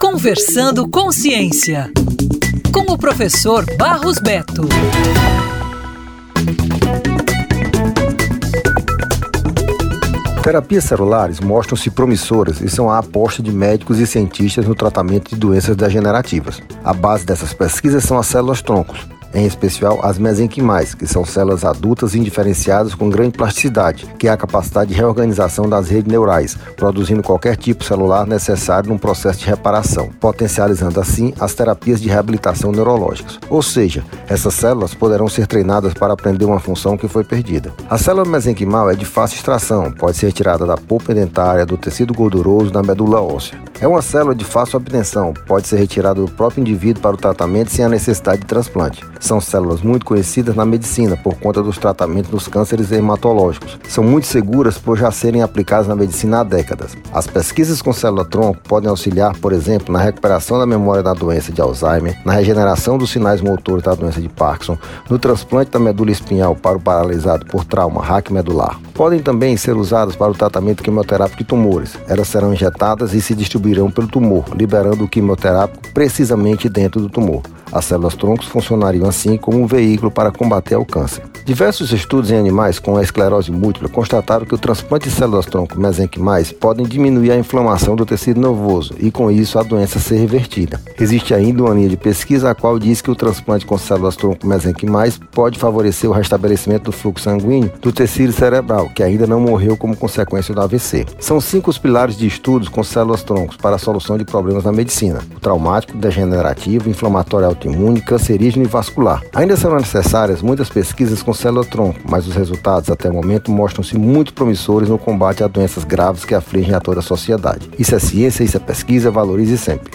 Conversando com Ciência, com o professor Barros Beto. Terapias celulares mostram-se promissoras e são a aposta de médicos e cientistas no tratamento de doenças degenerativas. A base dessas pesquisas são as células troncos, em especial as mesenquimais, que são células adultas indiferenciadas com grande plasticidade, que é a capacidade de reorganização das redes neurais, produzindo qualquer tipo celular necessário num processo de reparação, potencializando assim as terapias de reabilitação neurológicas. Ou seja, essas células poderão ser treinadas para aprender uma função que foi perdida. A célula mesenquimal é de fácil extração, pode ser retirada da polpa dentária, do tecido gorduroso, da medula óssea. É uma célula de fácil obtenção, pode ser retirada do próprio indivíduo para o tratamento sem a necessidade de transplante. São células muito conhecidas na medicina por conta dos tratamentos dos cânceres hematológicos. São muito seguras por já serem aplicadas na medicina há décadas. As pesquisas com célula-tronco podem auxiliar, por exemplo, na recuperação da memória da doença de Alzheimer, na regeneração dos sinais motores da doença de Parkinson, no transplante da medula espinhal para o paralisado por trauma raquimedular. Podem também ser usadas para o tratamento quimioterápico de tumores. Elas serão injetadas e se distribuirão pelo tumor, liberando o quimioterápico precisamente dentro do tumor. As células troncos funcionariam assim como um veículo para combater o câncer. Diversos estudos em animais com esclerose múltipla constataram que o transplante de células tronco mesenquimais podem diminuir a inflamação do tecido nervoso e com isso a doença ser revertida. Existe ainda uma linha de pesquisa a qual diz que o transplante com células tronco mesenquimais pode favorecer o restabelecimento do fluxo sanguíneo do tecido cerebral, que ainda não morreu como consequência do AVC. São cinco os pilares de estudos com células troncos para a solução de problemas na medicina: o traumático, degenerativo, inflamatório autoimune, cancerígeno e vascular. Ainda serão necessárias muitas pesquisas com célula-tronco, mas os resultados até o momento mostram-se muito promissores no combate a doenças graves que afligem a toda a sociedade. Isso é ciência, isso é pesquisa, valorize sempre.